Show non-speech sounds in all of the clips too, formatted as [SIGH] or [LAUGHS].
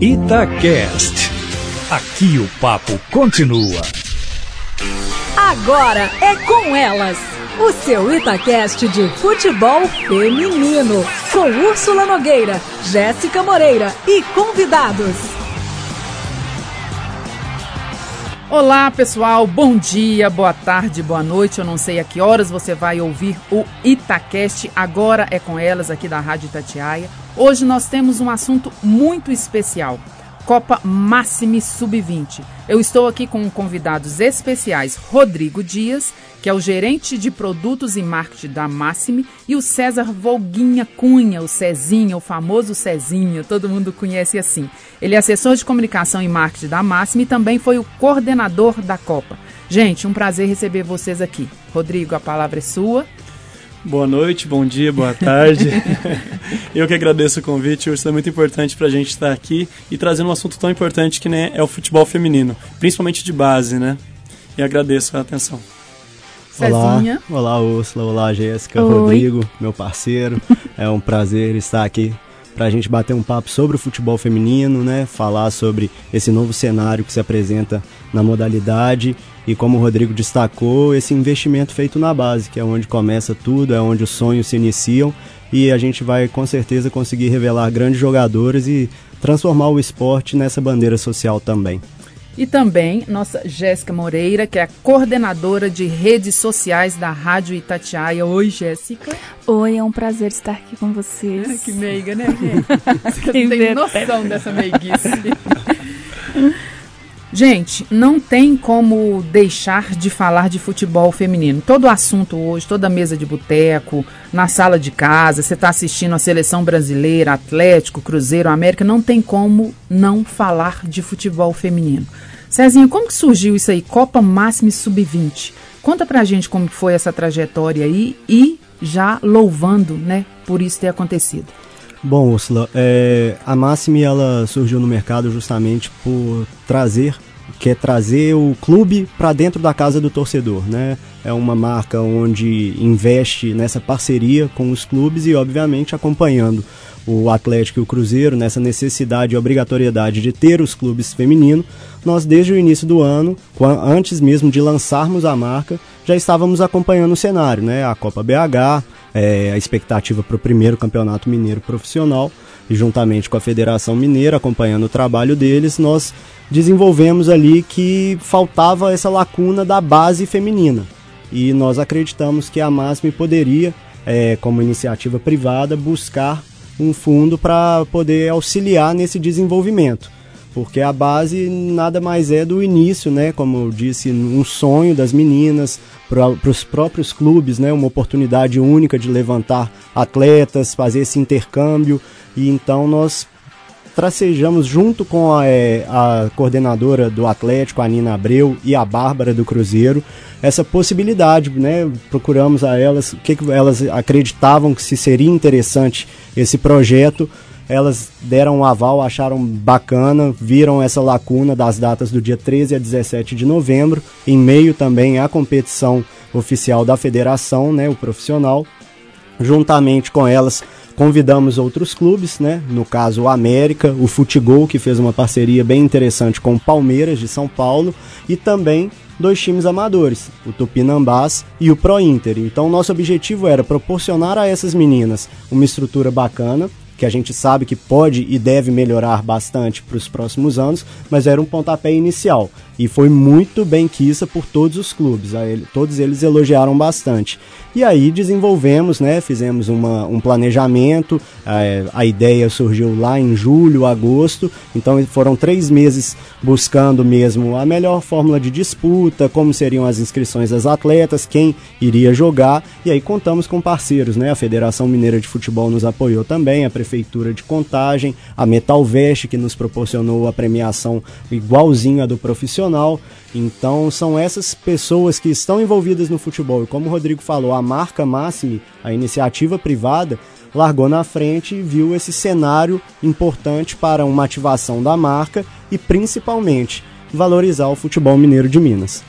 Itacast. Aqui o papo continua. Agora é com elas. O seu Itacast de futebol feminino. Com Úrsula Nogueira, Jéssica Moreira e convidados. Olá pessoal, bom dia, boa tarde, boa noite. Eu não sei a que horas você vai ouvir o Itacast. Agora é com elas aqui da Rádio Itatiaia. Hoje nós temos um assunto muito especial. Copa Máxime Sub-20. Eu estou aqui com convidados especiais, Rodrigo Dias, que é o gerente de produtos e marketing da Máxime, e o César Volguinha Cunha, o Cezinha, o famoso Cezinha, todo mundo conhece assim. Ele é assessor de comunicação e marketing da Máxime e também foi o coordenador da Copa. Gente, um prazer receber vocês aqui. Rodrigo, a palavra é sua. Boa noite, bom dia, boa tarde. Eu que agradeço o convite, isso é muito importante para a gente estar aqui e trazendo um assunto tão importante que né, é o futebol feminino, principalmente de base, né? E agradeço a atenção. Cezinha. Olá, olá Úrsula, olá Jéssica, Rodrigo, meu parceiro. É um prazer estar aqui para a gente bater um papo sobre o futebol feminino, né? Falar sobre esse novo cenário que se apresenta na modalidade e como o Rodrigo destacou, esse investimento feito na base, que é onde começa tudo, é onde os sonhos se iniciam e a gente vai com certeza conseguir revelar grandes jogadores e transformar o esporte nessa bandeira social também. E também nossa Jéssica Moreira, que é a coordenadora de redes sociais da Rádio Itatiaia. Oi, Jéssica. Oi, é um prazer estar aqui com vocês. Ah, que meiga, né, [LAUGHS] gente? Você tem noção dessa meiguice. [LAUGHS] Gente, não tem como deixar de falar de futebol feminino. Todo assunto hoje, toda mesa de boteco, na sala de casa, você está assistindo a seleção brasileira, Atlético, Cruzeiro, América, não tem como não falar de futebol feminino. Cezinha, como que surgiu isso aí? Copa Máxima Sub-20. Conta pra gente como foi essa trajetória aí e já louvando, né, por isso ter acontecido. Bom, Ursula, é, a Máxime ela surgiu no mercado justamente por trazer, quer trazer o clube para dentro da casa do torcedor, né? É uma marca onde investe nessa parceria com os clubes e, obviamente, acompanhando o Atlético e o Cruzeiro nessa necessidade e obrigatoriedade de ter os clubes femininos, nós desde o início do ano, antes mesmo de lançarmos a marca, já estávamos acompanhando o cenário, né? A Copa BH, é, a expectativa para o primeiro campeonato mineiro profissional, e juntamente com a Federação Mineira, acompanhando o trabalho deles, nós desenvolvemos ali que faltava essa lacuna da base feminina. E nós acreditamos que a MASM poderia, é, como iniciativa privada, buscar um fundo para poder auxiliar nesse desenvolvimento. Porque a base nada mais é do início, né? Como eu disse, um sonho das meninas, para os próprios clubes, né? Uma oportunidade única de levantar atletas, fazer esse intercâmbio. E então nós tracejamos junto com a, é, a, coordenadora do Atlético, a Nina Abreu, e a Bárbara do Cruzeiro, essa possibilidade, né? Procuramos a elas, o que, que elas acreditavam que se seria interessante esse projeto. Elas deram um aval, acharam bacana, viram essa lacuna das datas do dia 13 a 17 de novembro, em meio também à competição oficial da federação, né, o profissional. Juntamente com elas, Convidamos outros clubes, né? No caso, o América, o Futebol, que fez uma parceria bem interessante com o Palmeiras de São Paulo, e também dois times amadores, o Tupinambás e o Pro Inter. Então, nosso objetivo era proporcionar a essas meninas uma estrutura bacana, que a gente sabe que pode e deve melhorar bastante para os próximos anos, mas era um pontapé inicial e foi muito bem quista por todos os clubes, todos eles elogiaram bastante. E aí desenvolvemos, né, fizemos uma, um planejamento, a, a ideia surgiu lá em julho, agosto, então foram três meses buscando mesmo a melhor fórmula de disputa, como seriam as inscrições das atletas, quem iria jogar, e aí contamos com parceiros, né, a Federação Mineira de Futebol nos apoiou também, a Prefeitura de Contagem, a Metalvest, que nos proporcionou a premiação igualzinha do profissional, então são essas pessoas que estão envolvidas no futebol. E como o Rodrigo falou, a marca Máxime, a iniciativa privada, largou na frente e viu esse cenário importante para uma ativação da marca e principalmente valorizar o futebol mineiro de Minas.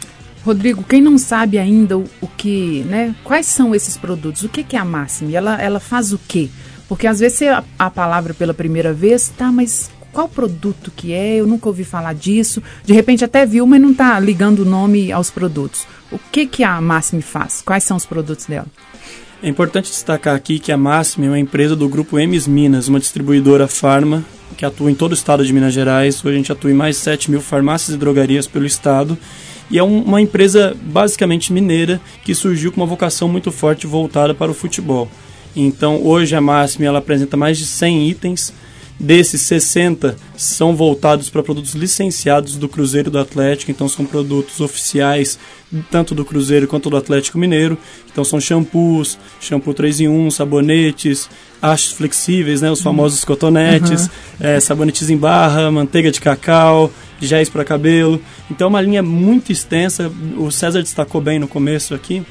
Rodrigo, quem não sabe ainda o, o que, né? Quais são esses produtos? O que, que é a Máxime? Ela, ela faz o quê? Porque às vezes a, a palavra pela primeira vez, tá, mas qual produto que é? Eu nunca ouvi falar disso. De repente até viu, mas não está ligando o nome aos produtos. O que, que a Máxime faz? Quais são os produtos dela? É importante destacar aqui que a Máxime é uma empresa do grupo Emis Minas, uma distribuidora farma que atua em todo o estado de Minas Gerais. Hoje a gente atua em mais de 7 mil farmácias e drogarias pelo estado. E é um, uma empresa basicamente mineira que surgiu com uma vocação muito forte voltada para o futebol. Então hoje a Máxime ela apresenta mais de 100 itens Desses 60 são voltados para produtos licenciados do Cruzeiro do Atlético, então são produtos oficiais tanto do Cruzeiro quanto do Atlético Mineiro. Então são shampoos, shampoo 3 em 1, sabonetes, hachos flexíveis, né, os famosos cotonetes, uhum. é, sabonetes em barra, manteiga de cacau, géis para cabelo. Então é uma linha muito extensa. O César destacou bem no começo aqui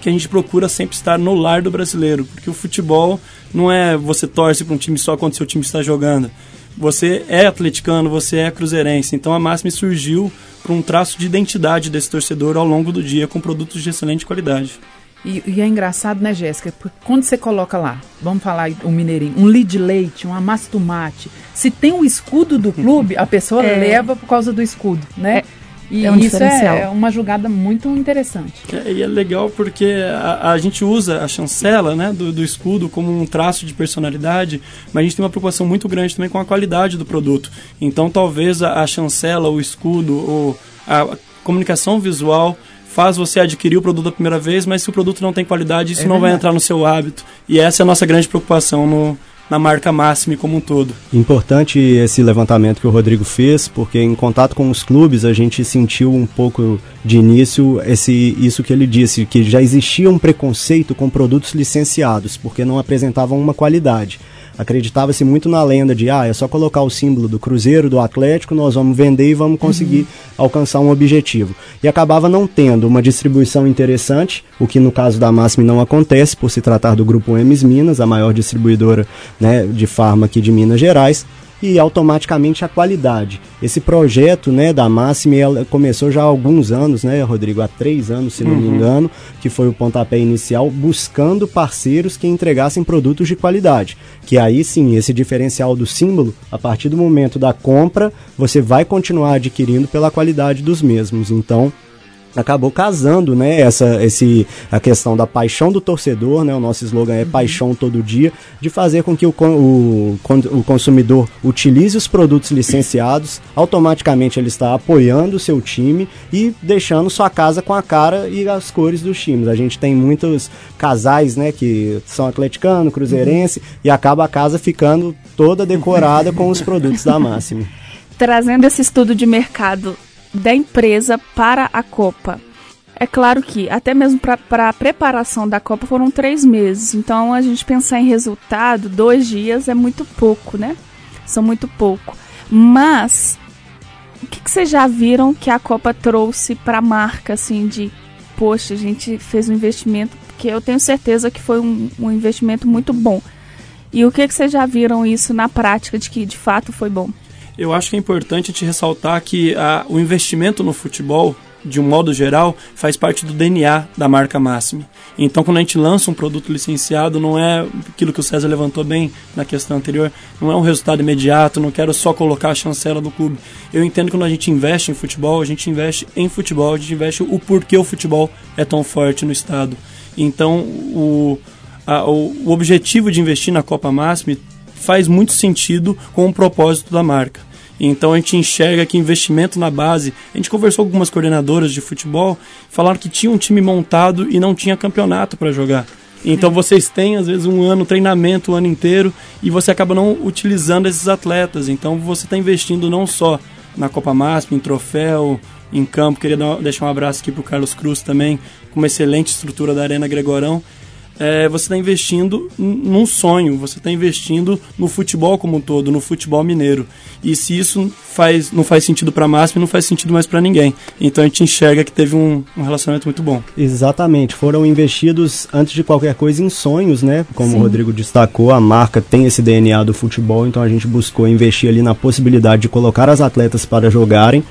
que a gente procura sempre estar no lar do brasileiro, porque o futebol não é você torce para um time só quando seu time está jogando. Você é atleticano, você é cruzeirense. Então a Máxima surgiu para um traço de identidade desse torcedor ao longo do dia com produtos de excelente qualidade. E, e, é engraçado, né, Jéssica? Porque quando você coloca lá, vamos falar o um mineirinho, um lead leite, um amasso tomate, se tem o escudo do [LAUGHS] clube, a pessoa é. leva por causa do escudo, né? É. E é um isso é, uma jogada muito interessante. É, e é legal porque a, a, gente usa a chancela né, do, do, escudo como um traço de personalidade, mas a gente tem uma preocupação muito grande também com a qualidade do produto. Então talvez a, a chancela, o escudo, ou a comunicação visual faz você adquirir o produto da primeira vez, mas se o produto não tem qualidade, isso é não vai entrar no seu hábito. E essa é a nossa grande preocupação no, na marca Máxime como um todo. Importante esse levantamento que o Rodrigo fez, porque em contato com os clubes a gente sentiu um pouco de início esse isso que ele disse, que já existia um preconceito com produtos licenciados, porque não apresentavam uma qualidade acreditava-se muito na lenda de ah, é só colocar o símbolo do Cruzeiro, do Atlético, nós vamos vender e vamos conseguir uhum. alcançar um objetivo. E acabava não tendo uma distribuição interessante, o que no caso da Máxime não acontece, por se tratar do grupo Emes Minas, a maior distribuidora né, de farma aqui de Minas Gerais e automaticamente a qualidade. Esse projeto né, da Máxime começou já há alguns anos, né, Rodrigo? Há três anos, se não uhum. me engano, que foi o pontapé inicial, buscando parceiros que entregassem produtos de qualidade. Que aí sim, esse diferencial do símbolo, a partir do momento da compra, você vai continuar adquirindo pela qualidade dos mesmos. Então, acabou casando, né, essa esse a questão da paixão do torcedor, né, o nosso slogan é paixão todo dia, de fazer com que o, o, o consumidor utilize os produtos licenciados, automaticamente ele está apoiando o seu time e deixando sua casa com a cara e as cores dos times. A gente tem muitos casais, né, que são atleticano, cruzeirense uhum. e acaba a casa ficando toda decorada com os produtos da Máxima. [LAUGHS] Trazendo esse estudo de mercado da empresa para a Copa. É claro que até mesmo para a preparação da Copa foram três meses. Então a gente pensar em resultado, dois dias é muito pouco, né? São muito pouco. Mas o que, que vocês já viram que a Copa trouxe para a marca, assim, de poxa, a gente fez um investimento que eu tenho certeza que foi um, um investimento muito bom. E o que, que vocês já viram isso na prática de que de fato foi bom? Eu acho que é importante te ressaltar que a, o investimento no futebol, de um modo geral, faz parte do DNA da marca Máxime. Então, quando a gente lança um produto licenciado, não é aquilo que o César levantou bem na questão anterior, não é um resultado imediato, não quero só colocar a chancela do clube. Eu entendo que quando a gente investe em futebol, a gente investe em futebol, a gente investe o porquê o futebol é tão forte no estado. Então, o, a, o, o objetivo de investir na Copa Máxime faz muito sentido com o propósito da marca. Então a gente enxerga que investimento na base. A gente conversou com algumas coordenadoras de futebol, falaram que tinha um time montado e não tinha campeonato para jogar. Então vocês têm às vezes um ano treinamento o ano inteiro e você acaba não utilizando esses atletas. Então você está investindo não só na Copa Masp, em troféu, em campo. Queria dar, deixar um abraço aqui para o Carlos Cruz também, com uma excelente estrutura da Arena Gregorão é, você está investindo num sonho, você está investindo no futebol como um todo, no futebol mineiro. E se isso faz, não faz sentido para a Máxima, não faz sentido mais para ninguém. Então a gente enxerga que teve um, um, relacionamento muito bom. Exatamente, foram investidos antes de qualquer coisa em sonhos, né? Como Sim. o Rodrigo destacou, a marca tem esse DNA do futebol, então a gente buscou investir ali na possibilidade de colocar as atletas para jogarem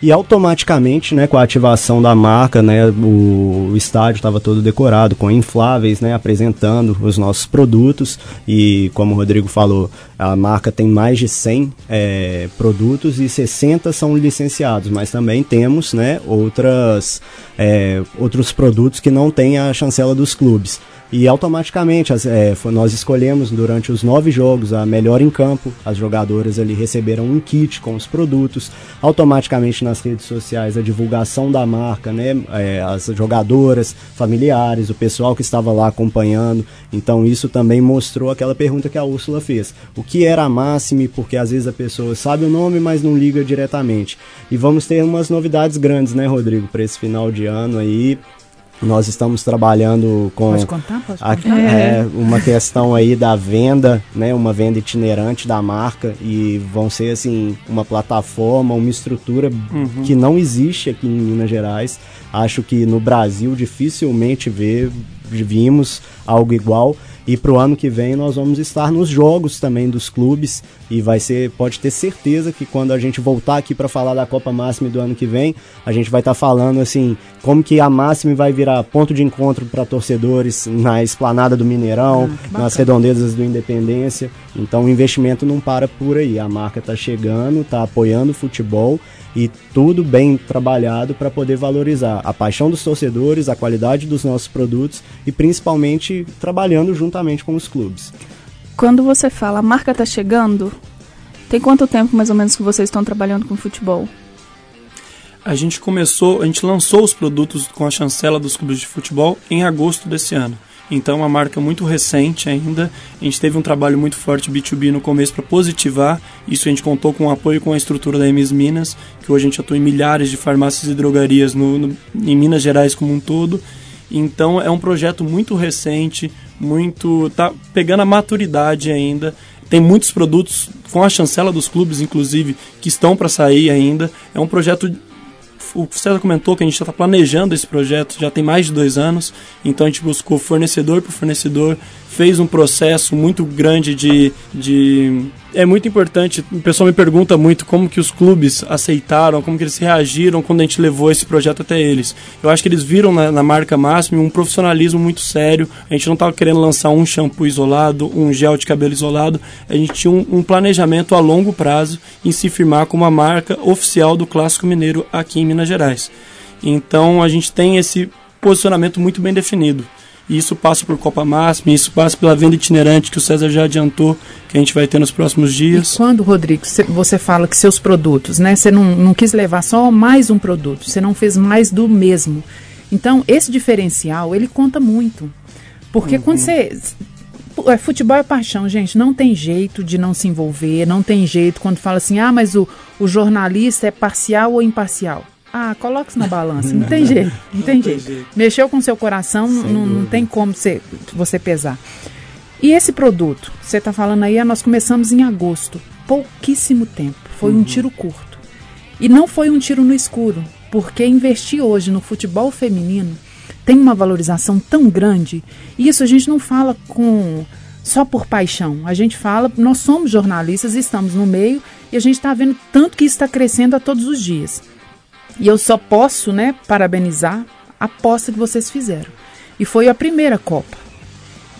e automaticamente, né, com a ativação da marca, né, o, estádio estava todo decorado com infláveis, né, apresentando os nossos produtos e como o Rodrigo falou, a marca tem mais de 100 é, produtos e 60 são licenciados, mas também temos, né, outras, é, outros produtos que não têm a chancela dos clubes. E automaticamente as, é, nós escolhemos durante os nove jogos a melhor em campo. As jogadoras ali receberam um kit com os produtos. Automaticamente nas redes sociais a divulgação da marca, né? É, as jogadoras, familiares, o pessoal que estava lá acompanhando. Então isso também mostrou aquela pergunta que a Úrsula fez. O que era a Máxime? Porque às vezes a pessoa sabe o nome, mas não liga diretamente. E vamos ter umas novidades grandes, né, Rodrigo, para esse final de ano aí. Nós estamos trabalhando com Pode contar? Pode a- contar? é, uma [LAUGHS] questão aí da venda, né, uma venda itinerante da marca e vão ser assim uma plataforma, uma estrutura que não existe aqui em Minas Gerais. Acho que no Brasil dificilmente vê, vimos algo igual. E para o ano que vem nós vamos estar nos jogos também dos clubes e vai ser, pode ter certeza que quando a gente voltar aqui para falar da Copa Máxima do ano que vem, a gente vai estar falando assim como que a Máxima vai virar ponto de encontro para torcedores na esplanada do Mineirão, nas redondezas do Independência. Então o investimento não para por aí. A marca está chegando, está apoiando o futebol e tudo bem trabalhado para poder valorizar a paixão dos torcedores, a qualidade dos nossos produtos e principalmente trabalhando juntamente com os clubes. Quando você fala a marca tá chegando, tem quanto tempo mais ou menos que vocês estão trabalhando com futebol? A gente começou, a gente lançou os produtos com a chancela dos clubes de futebol em agosto desse ano. Então é uma marca muito recente ainda. A gente teve um trabalho muito forte B2B no começo para positivar. Isso a gente contou com o apoio com a estrutura da MS Minas, que hoje a gente atua em milhares de farmácias e drogarias no, no, em Minas Gerais como um todo. Então é um projeto muito recente, muito tá pegando a maturidade ainda. Tem muitos produtos com a chancela dos clubes, inclusive, que estão para sair ainda. É um projeto o César comentou que a gente está planejando esse projeto já tem mais de dois anos, então a gente buscou fornecedor por fornecedor, fez um processo muito grande de, de é muito importante. O pessoal me pergunta muito como que os clubes aceitaram, como que eles reagiram quando a gente levou esse projeto até eles. Eu acho que eles viram na, na marca Máximo um profissionalismo muito sério. A gente não estava querendo lançar um shampoo isolado, um gel de cabelo isolado. A gente tinha um, um planejamento a longo prazo em se firmar como a marca oficial do Clássico Mineiro aqui em Minas Gerais. Então a gente tem esse posicionamento muito bem definido. E isso passa por Copa Máxima, isso passa pela venda itinerante que o César já adiantou, que a gente vai ter nos próximos dias. E quando, Rodrigo, cê- você fala que seus produtos, né? Você não, não quis levar só mais um produto, você não fez mais do mesmo. Então, esse diferencial, ele conta muito. Porque quando você. é, Futebol é paixão, gente. Não tem jeito de não se envolver, não tem jeito quando fala assim, ah, mas o, o jornalista é parcial ou imparcial. Ah, coloca isso na balança. Não tem jeito, não tem jeito. Mexeu com seu coração, não, não tem como você, você pesar. E esse produto, você está falando aí, ah, nós começamos em agosto, pouquíssimo tempo, foi um tiro curto. E não foi um tiro no escuro, porque investir hoje no futebol feminino tem uma valorização tão grande. E isso a gente não fala com só por paixão. A gente fala, nós somos jornalistas, estamos no meio e a gente está vendo tanto que isso está crescendo a todos os dias. E eu só posso, né, parabenizar a aposta que vocês fizeram. E foi a primeira Copa.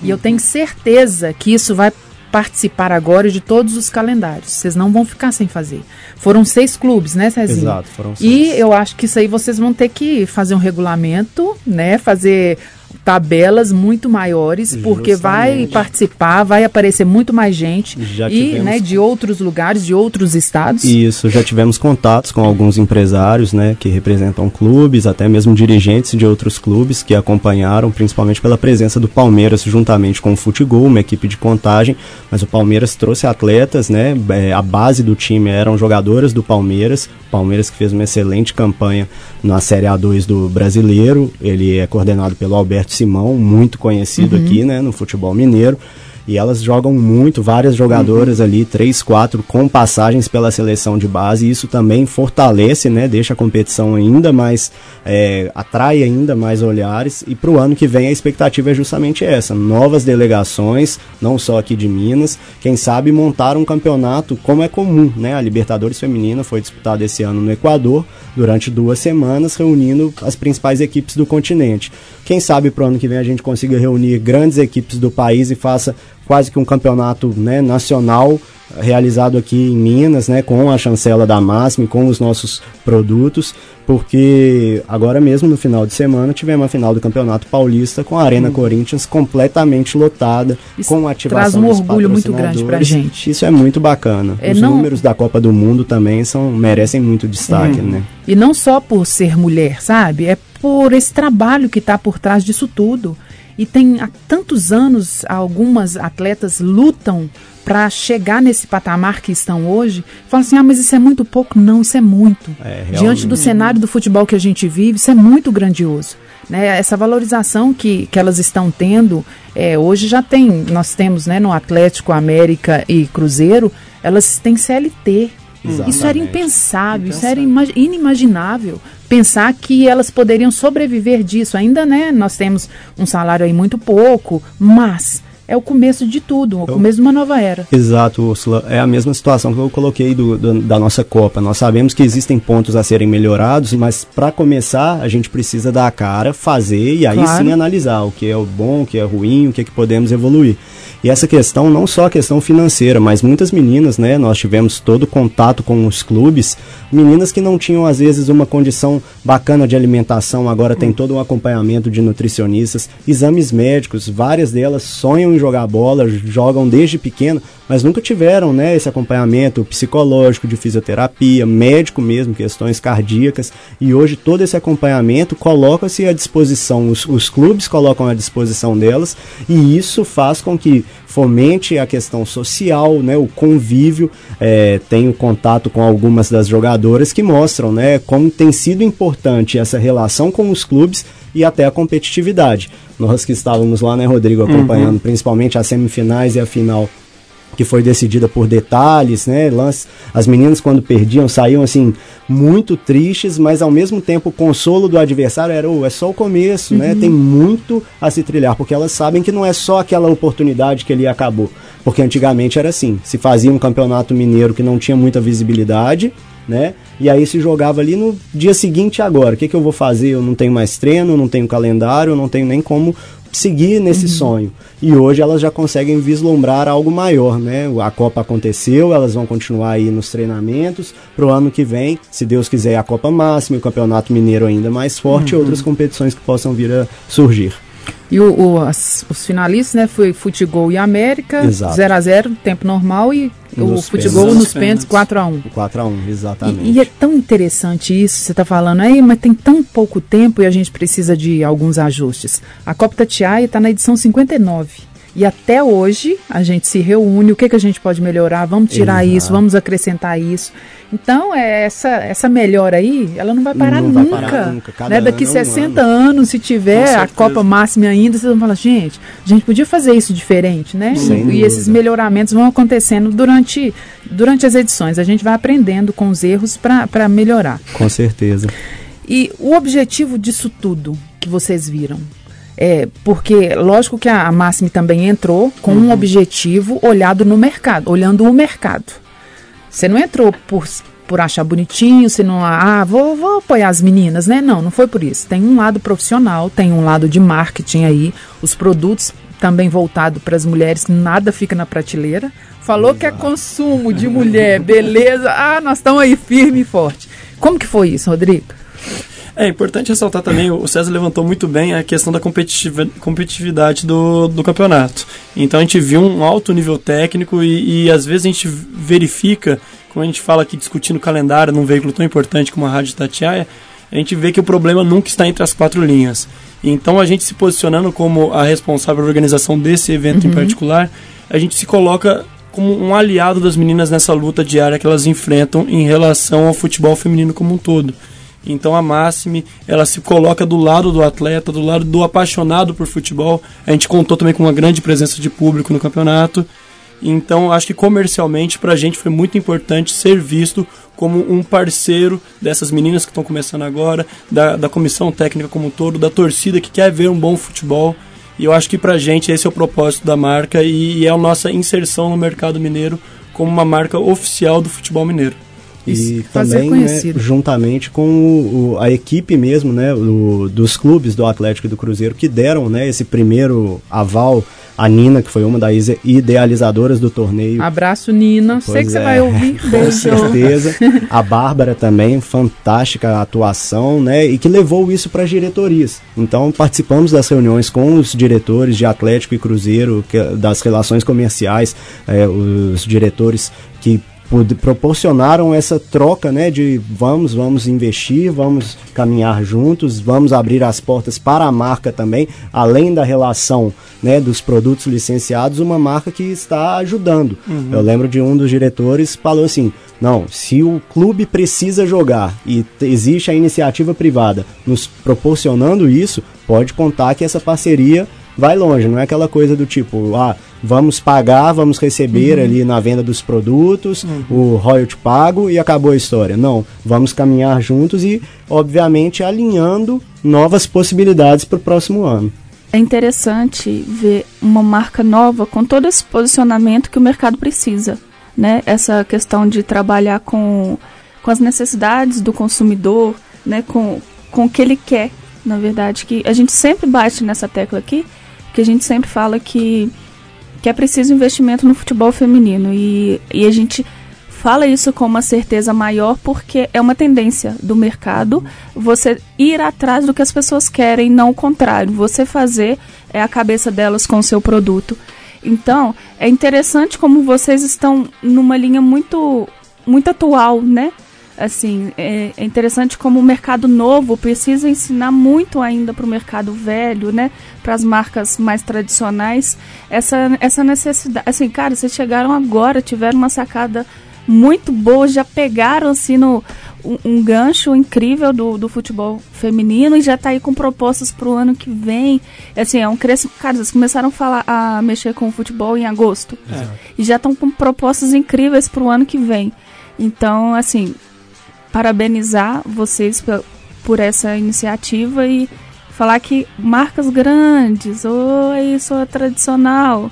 E eu tenho certeza que isso vai participar agora de todos os calendários. Vocês não vão ficar sem fazer. Foram seis clubes, né, Cezinho? Exato, foram E seis. eu acho que isso aí vocês vão ter que fazer um regulamento, né? Fazer tabelas muito maiores, porque vai Justamente. participar, vai aparecer muito mais gente Já e, tivemos- né, de outros lugares, de outros estados. Isso, já tivemos contatos com alguns empresários, né, que representam clubes, até mesmo dirigentes de outros clubes que acompanharam, principalmente pela presença do Palmeiras juntamente com o Futegol, uma equipe de contagem, mas o Palmeiras trouxe atletas, né, é, a base do time eram jogadoras do Palmeiras, o Palmeiras que fez uma excelente campanha na Série A2 do Brasileiro, ele é coordenado pelo Alberto Simão, muito conhecido aqui, né, no futebol mineiro, E elas jogam muito, várias jogadoras uhum. ali, três, quatro, com passagens pela seleção de base. E isso também fortalece, né? Deixa a competição ainda mais. É, atrai ainda mais olhares. E para o ano que vem a expectativa é justamente essa: novas delegações, não só aqui de Minas. Quem sabe montar um campeonato como é comum, né? A Libertadores Feminina foi disputada esse ano no Equador durante duas semanas, reunindo as principais equipes do continente. Quem sabe para o ano que vem a gente consiga reunir grandes equipes do país e faça quase que um campeonato né, nacional realizado aqui em Minas, né, com a chancela da Máxima com os nossos produtos, porque agora mesmo no final de semana tivemos a final do Campeonato Paulista com a Arena hum. Corinthians completamente lotada, Isso com ativação traz um orgulho muito grande pra gente. Isso é muito bacana. É, os não... números da Copa do Mundo também são merecem muito destaque, hum. né? E não só por ser mulher, sabe? É por esse trabalho que está por trás disso tudo. E tem há tantos anos algumas atletas lutam para chegar nesse patamar que estão hoje. Falam assim: ah, mas isso é muito pouco. Não, isso é muito. É, Diante do cenário do futebol que a gente vive, isso é muito grandioso. Né? Essa valorização que, que elas estão tendo, é, hoje já tem, nós temos né, no Atlético, América e Cruzeiro, elas têm CLT. Exatamente. Isso era impensável, isso era inimaginável. Pensar que elas poderiam sobreviver disso. Ainda, né? Nós temos um salário aí muito pouco, mas é o começo de tudo, o eu, começo de uma nova era. Exato, Ursula. É a mesma situação que eu coloquei do, do, da nossa Copa. Nós sabemos que existem pontos a serem melhorados, mas para começar a gente precisa dar a cara, fazer e aí claro. sim analisar o que é o bom, o que é ruim, o que é que podemos evoluir. E essa questão, não só a questão financeira, mas muitas meninas, né? Nós tivemos todo contato com os clubes, meninas que não tinham às vezes uma condição bacana de alimentação, agora tem todo um acompanhamento de nutricionistas, exames médicos, várias delas sonham em jogar bola, jogam desde pequeno, mas nunca tiveram, né, esse acompanhamento psicológico, de fisioterapia, médico mesmo, questões cardíacas, e hoje todo esse acompanhamento coloca-se à disposição, os, os clubes colocam à disposição delas, e isso faz com que fomente a questão social, né, o convívio. É, tenho contato com algumas das jogadoras que mostram né, como tem sido importante essa relação com os clubes e até a competitividade. Nós que estávamos lá, né, Rodrigo, acompanhando uhum. principalmente as semifinais e a final que foi decidida por detalhes, né? Lance, as meninas quando perdiam saíam assim muito tristes, mas ao mesmo tempo o consolo do adversário era, oh, é só o começo, né? uhum. né? Tem muito a se trilhar, porque elas sabem que não é só aquela oportunidade que ali acabou, porque antigamente era assim, se fazia um campeonato mineiro que não tinha muita visibilidade, né? E aí se jogava ali no dia seguinte agora, o que, que eu vou fazer? Eu não tenho mais treino, não tenho calendário, não tenho nem como seguir nesse uhum. sonho. E hoje elas já conseguem vislumbrar algo maior, né? A Copa aconteceu, elas vão continuar aí nos treinamentos. Para o ano que vem, se Deus quiser, a Copa Máxima, o Campeonato Mineiro ainda mais forte uhum. e outras competições que possam vir a surgir. E o, o as, os finalistas, né, foi Futebol e América, 0 a 0 tempo normal, e nos o Futebol nos pênaltis 4 a 1 4 a 1 exatamente. E, e, é tão interessante isso, você está falando, aí, mas tem tão pouco tempo e a gente precisa de alguns ajustes. A Copa Tatiaia está na edição 59. E até hoje a gente se reúne, o que, que a gente pode melhorar, vamos tirar Exato. isso, vamos acrescentar isso. Então, é, essa, essa melhora aí, ela não vai parar não nunca. Vai parar nunca. Né? Daqui 60 é um ano. anos, se tiver a Copa Máxima ainda, vocês vão falar, gente, a gente podia fazer isso diferente, né? Sem e, e esses melhoramentos vão acontecendo durante, durante as edições. A gente vai aprendendo com os erros para melhorar. Com certeza. E o objetivo disso tudo que vocês viram, é, porque, lógico que a, a Máxime também entrou com uhum. um objetivo olhado no mercado, olhando o mercado. Você não entrou por, por achar bonitinho, você não, ah, vou, vou apoiar as meninas, né? Não, não foi por isso. Tem um lado profissional, tem um lado de marketing aí, os produtos também voltado para as mulheres, nada fica na prateleira. Falou Exato. que é consumo de mulher, beleza. Ah, nós estamos aí firme e forte. Como que foi isso, Rodrigo? É importante ressaltar também, o César levantou muito bem a questão da competitividade do, do campeonato. Então a gente viu um alto nível técnico e, e às vezes a gente verifica, quando a gente fala aqui discutindo o calendário num veículo tão importante como a Rádio Tatiaia, a gente vê que o problema nunca está entre as quatro linhas. Então a gente se posicionando como a responsável pela organização desse evento uhum. em particular, a gente se coloca como um aliado das meninas nessa luta diária que elas enfrentam em relação ao futebol feminino como um todo. Então a Máxime, ela se coloca do lado do atleta, do lado do apaixonado por futebol. A gente contou também com uma grande presença de público no campeonato. Então acho que comercialmente para a gente foi muito importante ser visto como um parceiro dessas meninas que estão começando agora, da, da comissão técnica como um todo, da torcida que quer ver um bom futebol. E eu acho que para a gente esse é o propósito da marca e, e é a nossa inserção no mercado mineiro como uma marca oficial do futebol mineiro. E também, né, juntamente com o, o, a equipe mesmo, né, o, dos clubes do Atlético e do Cruzeiro que deram, né, esse primeiro aval a Nina, que foi uma das idealizadoras do torneio. Abraço, Nina. Pois Sei que é. você vai ouvir. [LAUGHS] Com certeza. [LAUGHS] A Bárbara também, fantástica atuação, né? E que levou isso para as diretorias. Então, participamos das reuniões com os diretores de Atlético e Cruzeiro, que, das relações comerciais, é, os diretores que proporcionaram essa troca, né, de vamos, vamos investir, vamos caminhar juntos, vamos abrir as portas para a marca também, além da relação, né, dos produtos licenciados, uma marca que está ajudando. Uhum. Eu lembro de um dos diretores falou assim: "Não, se o clube precisa jogar e existe a iniciativa privada nos proporcionando isso, pode contar que essa parceria vai longe, não é aquela coisa do tipo, ah, vamos pagar, vamos receber uhum. ali na venda dos produtos, uhum. o royalty pago e acabou a história. Não, vamos caminhar juntos e, obviamente, alinhando novas possibilidades para o próximo ano. É interessante ver uma marca nova com todo esse posicionamento que o mercado precisa, né? Essa questão de trabalhar com, com as necessidades do consumidor, né? Com, com o que ele quer, na verdade, que a gente sempre bate nessa tecla aqui, que a gente sempre fala que, que é preciso investimento no futebol feminino. E, e a gente fala isso com uma certeza maior porque é uma tendência do mercado você ir atrás do que as pessoas querem, não o contrário. Você fazer é a cabeça delas com o seu produto. Então, é interessante como vocês estão numa linha muito muito atual, né? Assim, é, é, interessante como o mercado novo precisa ensinar muito ainda para o mercado velho, né? Para as marcas mais tradicionais, essa, essa necessidade. Assim, cara, vocês chegaram agora, tiveram uma sacada muito boa, já pegaram assim no, um, um gancho incrível do, do futebol feminino e já está aí com propostas para o ano que vem. Assim, é um crescimento. Cara, vocês começaram a falar a mexer com o futebol em agosto. É. E já estão com propostas incríveis para o ano que vem. Então, assim, parabenizar vocês por essa iniciativa e falar que marcas grandes, oi, sou tradicional.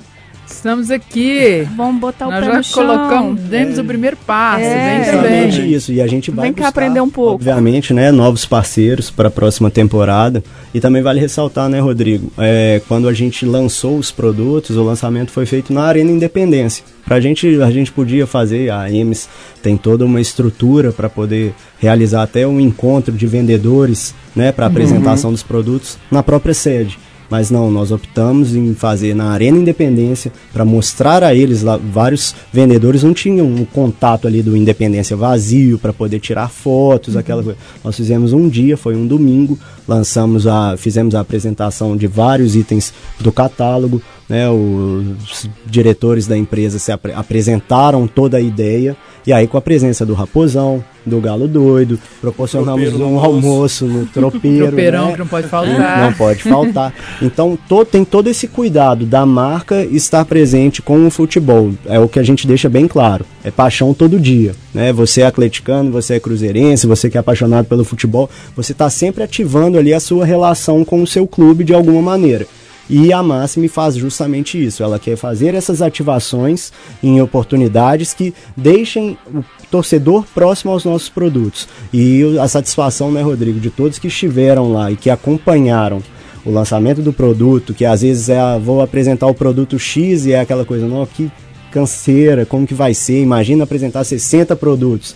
Estamos aqui. Vamos botar o Nós pé já no chão. colocamos, demos é. o primeiro passo. É. Vem bem. isso. E a gente vai Vem buscar, aprender um pouco. Obviamente, né, novos parceiros para a próxima temporada. E também vale ressaltar, né, Rodrigo, é, quando a gente lançou os produtos, o lançamento foi feito na Arena Independência. Pra gente, a gente podia fazer, a EMS tem toda uma estrutura para poder realizar até um encontro de vendedores, né, para apresentação uhum. dos produtos na própria sede. Mas não, nós optamos em fazer na Arena Independência para mostrar a eles lá. Vários vendedores não tinham um contato ali do Independência vazio para poder tirar fotos, uhum. aquela coisa. Nós fizemos um dia, foi um domingo, lançamos a, fizemos a apresentação de vários itens do catálogo. Né, os diretores da empresa se ap apresentaram toda a ideia e aí com a presença do Raposão, do Galo Doido, proporcionamos Tropeiro um almoço no [LAUGHS] tropeiro. Tropeirão né? que não pode faltar. Não pode faltar. Então to, tem todo esse cuidado da marca estar presente com o futebol. É o que a gente deixa bem claro. É paixão todo dia. Né? Você é atleticano, você é cruzeirense, você que é apaixonado pelo futebol, você está sempre ativando ali a sua relação com o seu clube de alguma maneira. E a Máxime faz justamente isso. Ela quer fazer essas ativações em oportunidades que deixem o torcedor próximo aos nossos produtos. E a satisfação, né, Rodrigo, de todos que estiveram lá e que acompanharam o lançamento do produto, que às vezes é, vou apresentar o produto X e é aquela coisa, não, que canseira, como que vai ser? Imagina apresentar 60 produtos.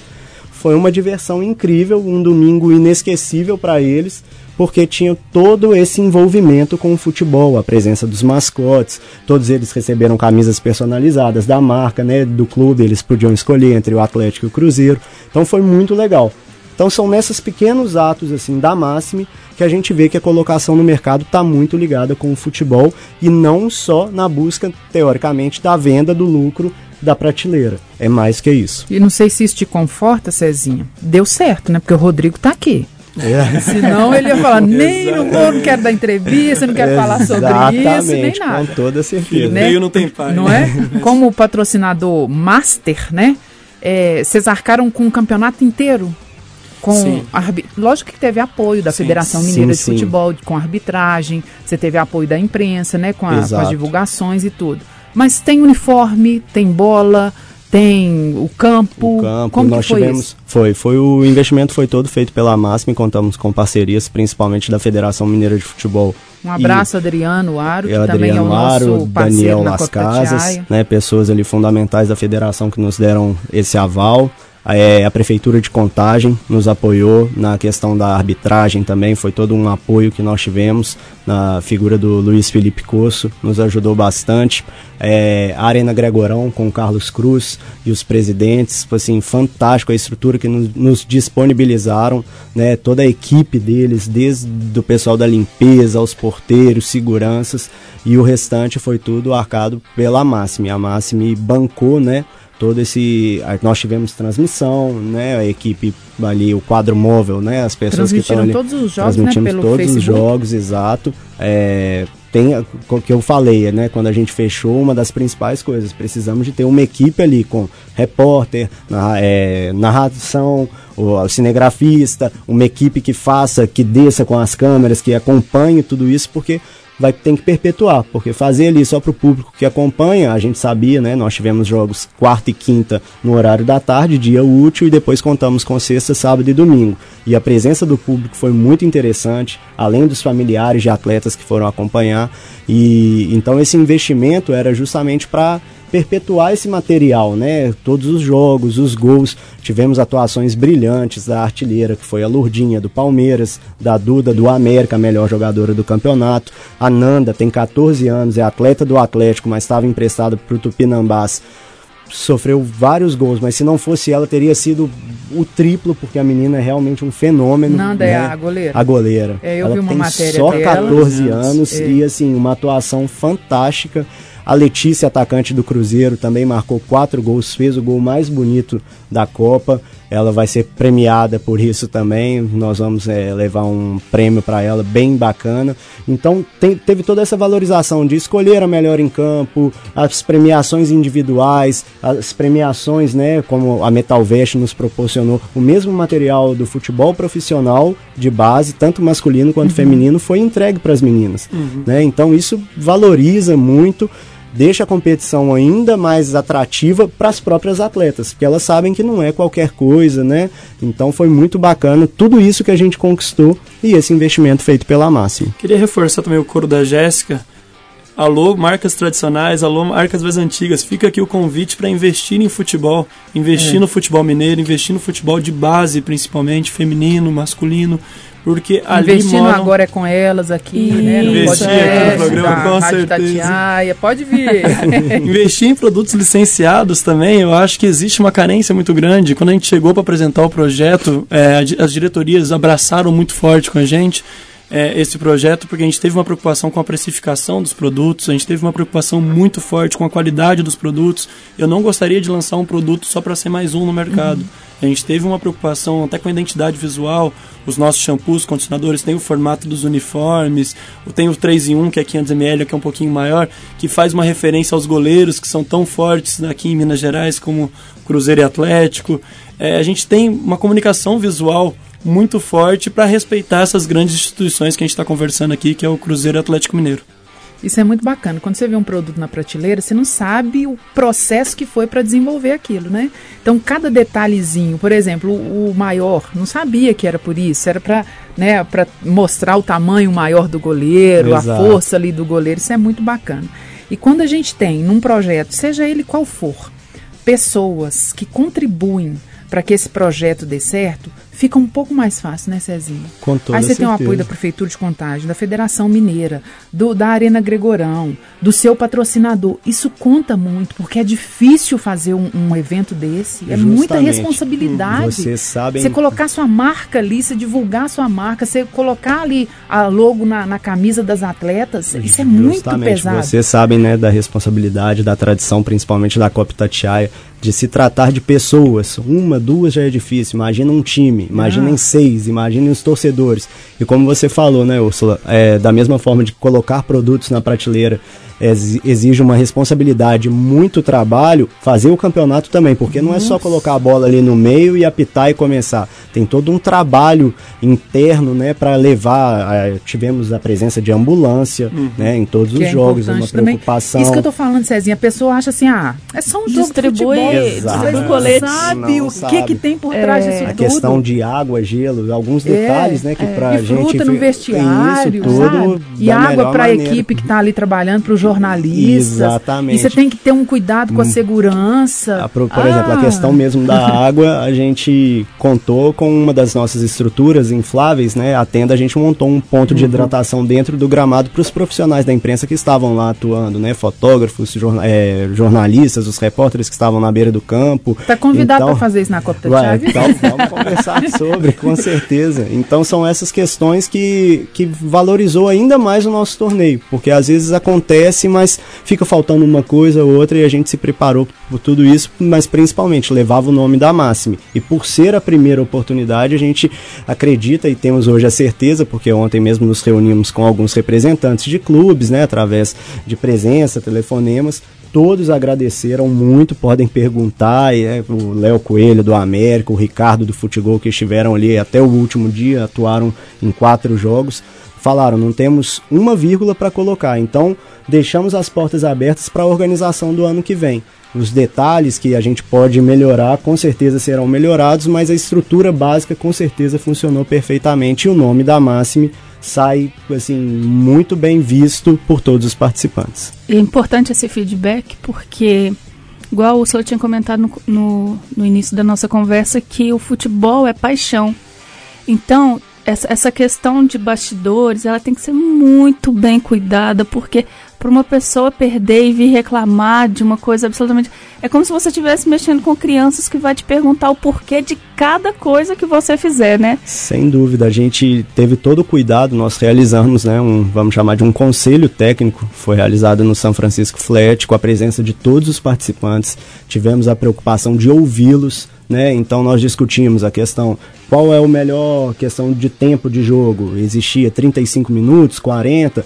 Foi uma diversão incrível, um domingo inesquecível para eles porque tinha todo esse envolvimento com o futebol, a presença dos mascotes, todos eles receberam camisas personalizadas da marca, né, do clube, eles podiam escolher entre o Atlético e o Cruzeiro. Então foi muito legal. Então são nesses pequenos atos assim da Máxime que a gente vê que a colocação no mercado está muito ligada com o futebol e não só na busca, teoricamente, da venda do lucro da prateleira. É mais que isso. E não sei se isso te conforta, Cezinha. Deu certo, né? Porque o Rodrigo está aqui. É. [LAUGHS] Senão ele ia falar, nem não, vou, não quero dar entrevista, não quero falar sobre isso, nem nada. Com toda certeza. Né? não tem pai. Não é? [LAUGHS] Como patrocinador master, né? É, vocês arcaram com o campeonato inteiro com arbi... lógico que teve apoio da sim, Federação Mineira sim, de Futebol com arbitragem, você teve apoio da imprensa, né, com, a, com, as divulgações e tudo. Mas tem uniforme, tem bola, tem o campo. O campo Como nós foi tivemos, isso? foi, foi o investimento foi todo feito pela Máxima, contamos com parcerias, principalmente da Federação Mineira de Futebol. Um abraço, e, Adriano Aro, que Adriano também é o nosso Aro, Daniel Las Casas, né, pessoas ali fundamentais da federação que nos deram esse aval. É, a Prefeitura de Contagem nos apoiou na questão da arbitragem também, foi todo um apoio que nós tivemos na figura do Luiz Felipe Coço, nos ajudou bastante. É, a Arena Gregorão com o Carlos Cruz e os presidentes, foi assim, fantástico a estrutura que nos, nos disponibilizaram, né, toda a equipe deles, desde o pessoal da limpeza, aos porteiros, seguranças, e o restante foi tudo arcado pela Máxime. A Máxime bancou, né, todo esse nós tivemos transmissão né a equipe ali o quadro móvel né as pessoas que estão ali todos os jogos transmitimos né, todos Facebook. os jogos exato é, tem o que eu falei né quando a gente fechou uma das principais coisas precisamos de ter uma equipe ali com repórter narra, é, narração o cinegrafista uma equipe que faça que desça com as câmeras que acompanhe tudo isso porque vai ter que perpetuar, porque fazer ali só para o público que acompanha, a gente sabia, né? Nós tivemos jogos quarta e quinta no horário da tarde, dia útil, e depois contamos com sexta, sábado e domingo. E a presença do público foi muito interessante, além dos familiares de atletas que foram acompanhar. E então esse investimento era justamente para perpetuar esse material, né? Todos os jogos, os gols. Tivemos atuações brilhantes da artilheira, que foi a Lurdinha do Palmeiras, da Duda do América, a melhor jogadora do campeonato. A Nanda tem 14 anos, é atleta do Atlético, mas estava emprestada para o Tupinambás. Sofreu vários gols, mas se não fosse ela, teria sido o triplo, porque a menina é realmente um fenômeno. Nanda né? é a goleira. A goleira. É, eu ela vi uma tem matéria só dela. 14 anos É. e assim, uma atuação fantástica. A Letícia, atacante do Cruzeiro, também marcou quatro gols, fez o gol mais bonito da Copa. Ela vai ser premiada por isso também. Nós vamos é, levar um prêmio para ela bem bacana. Então tem- teve toda essa valorização de escolher a melhor em campo, as premiações individuais, as premiações, né, como a Metal Vest nos proporcionou, o mesmo material do futebol profissional de base, tanto masculino quanto feminino, foi entregue para as meninas. Né? Então isso valoriza muito deixa a competição ainda mais atrativa para as próprias atletas, porque elas sabem que não é qualquer coisa, né? Então foi muito bacana tudo isso que a gente conquistou e esse investimento feito pela Máxima. Queria reforçar também o coro da Jéssica. Alô, marcas tradicionais, alô, marcas mais antigas. Fica aqui o convite para investir em futebol, investir É. no futebol mineiro, investir no futebol de base, principalmente feminino, masculino, porque ali Investindo moram... agora é com elas aqui, Isso. né? No Investir aqui no programa, com Rádio certeza. Tatiaia. Pode vir. [LAUGHS] Investir em produtos licenciados também, eu acho que existe uma carência muito grande. Quando a gente chegou para apresentar o projeto, é, as diretorias abraçaram muito forte com a gente é, esse projeto, porque a gente teve uma preocupação com a precificação dos produtos, a gente teve uma preocupação muito forte com a qualidade dos produtos. Eu não gostaria de lançar um produto só para ser mais um no mercado. A gente teve uma preocupação até com a identidade visual. Os nossos shampoos, condicionadores têm o formato dos uniformes. Tem o 3 em 1, que é 500ml, que é um pouquinho maior, que faz uma referência aos goleiros que são tão fortes aqui em Minas Gerais como Cruzeiro e Atlético. É, a gente tem uma comunicação visual muito forte para respeitar essas grandes instituições que a gente está conversando aqui, que é o Cruzeiro e Atlético Mineiro. Isso é muito bacana. Quando você vê um produto na prateleira, você não sabe o processo que foi para desenvolver aquilo, né? Então, cada detalhezinho, por exemplo, o, maior, não sabia que era por isso, era para né, pra mostrar o tamanho maior do goleiro, a Exato. força ali do goleiro, isso é muito bacana. E quando a gente tem num projeto, seja ele qual for, pessoas que contribuem para que esse projeto dê certo, fica um pouco mais fácil, né, Cezinha? Com toda Aí você tem o certeza. apoio da Prefeitura de Contagem, da Federação Mineira, do, da Arena Gregorão, do seu patrocinador. Isso conta muito, porque é difícil fazer um, um evento desse. É muita Justamente. responsabilidade. Vocês sabem Você colocar sua marca ali, você divulgar sua marca, você colocar ali a logo na, na camisa das atletas, isso é muito Justamente, pesado. Vocês sabem, né, da responsabilidade, da tradição, principalmente da Copa Itatiaia, de se tratar de pessoas. Uma, duas já é difícil. Imagina um time, imaginem ah. seis, imaginem os torcedores. E como você falou, né, Úrsula, é, da mesma forma de colocar produtos na prateleira exige uma responsabilidade, muito trabalho, fazer o campeonato também, porque não é só colocar a bola ali no meio e apitar e começar. Tem todo um trabalho interno, né, para levar. tivemos a presença de ambulância, uhum. né, em todos que os é jogos, uma preocupação. Também. Isso que eu tô falando, Cezinha, a pessoa acha assim, ah, é só um jogo distribui, distribui colete, sabe o que que tem por trás é. disso tudo. A questão de água, gelo, alguns detalhes, é, né, que é. pra e gente fruta no vestiário, isso tudo e água para a equipe que tá ali trabalhando para o jornalistas. Exatamente. E você tem que ter um cuidado com a hum. segurança. A, por, por ah. exemplo, a ah. questão mesmo da [LAUGHS] água, a gente contou com uma das nossas estruturas infláveis, né? A tenda a gente montou um ponto de uhum. hidratação dentro do gramado para os profissionais da imprensa que estavam lá atuando, né? Fotógrafos, jorna é, jornalistas, os repórteres que estavam na beira do campo. Tá convidado então, para fazer isso na Copa da Chave? Então [LAUGHS] vamos conversar sobre, com certeza. Então são essas questões que, que valorizou ainda mais o nosso torneio, porque às vezes acontece, mas fica faltando uma coisa ou outra e a gente se preparou por tudo isso, mas principalmente levava o nome da Máxime. E por ser a primeira oportunidade, a gente acredita e temos hoje a certeza, porque ontem mesmo nos reunimos com alguns representantes de clubes, né, através de presença, telefonemas, todos agradeceram muito, podem perguntar, é, o Léo Coelho do América, o Ricardo do Futebol que estiveram ali até o último dia, atuaram em quatro jogos, falaram, não temos uma vírgula para colocar, então deixamos as portas abertas para a organização do ano que vem. Os detalhes que a gente pode melhorar com certeza serão melhorados, mas a estrutura básica com certeza funcionou perfeitamente e o nome da Máxime sai assim muito bem visto por todos os participantes. É importante esse feedback porque igual o senhor tinha comentado no, no, no início da nossa conversa que o futebol é paixão. Então, essa, essa questão de bastidores, ela tem que ser muito bem cuidada, porque para uma pessoa perder e vir reclamar de uma coisa absolutamente. É como se você estivesse mexendo com crianças que vai te perguntar o porquê de cada coisa que você fizer, né? Sem dúvida, a gente teve todo o cuidado, nós realizamos, né, um, vamos chamar de um conselho técnico, foi realizado no São Francisco Flat, com a presença de todos os participantes, tivemos a preocupação de ouvi-los, né? Então nós discutimos a questão qual é o melhor questão de tempo de jogo. Existia 35 minutos, 40,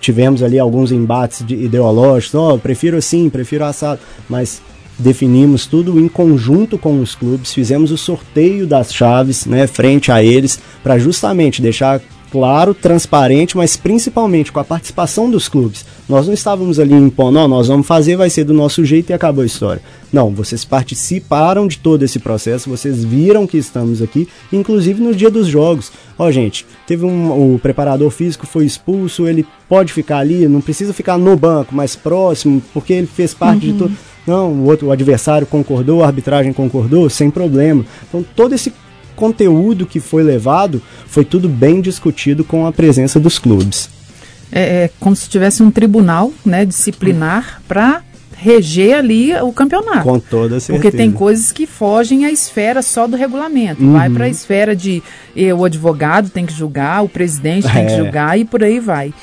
tivemos ali alguns embates ideológicos, oh, prefiro assim, prefiro assado, mas definimos tudo em conjunto com os clubes, fizemos o sorteio das chaves, né, frente a eles, para justamente deixar claro, transparente, mas principalmente com a participação dos clubes. Nós não estávamos ali impondo, não, nós vamos fazer, vai ser do nosso jeito e acabou a história. Não, vocês participaram de todo esse processo, vocês viram que estamos aqui, inclusive no dia dos jogos. Ó, gente, teve um. O preparador físico foi expulso, ele pode ficar ali, não precisa ficar no banco, mais próximo, porque ele fez parte uhum. de tudo. Não, o outro o adversário concordou, a arbitragem concordou, sem problema. Então todo esse conteúdo que foi levado foi tudo bem discutido com a presença dos clubes. É, é como se tivesse um tribunal né, disciplinar para reger ali o campeonato. Com toda certeza. Porque tem coisas que fogem à esfera só do regulamento. Uhum. Vai para a esfera de eh, o advogado tem que julgar, o presidente tem que é. julgar e por aí vai.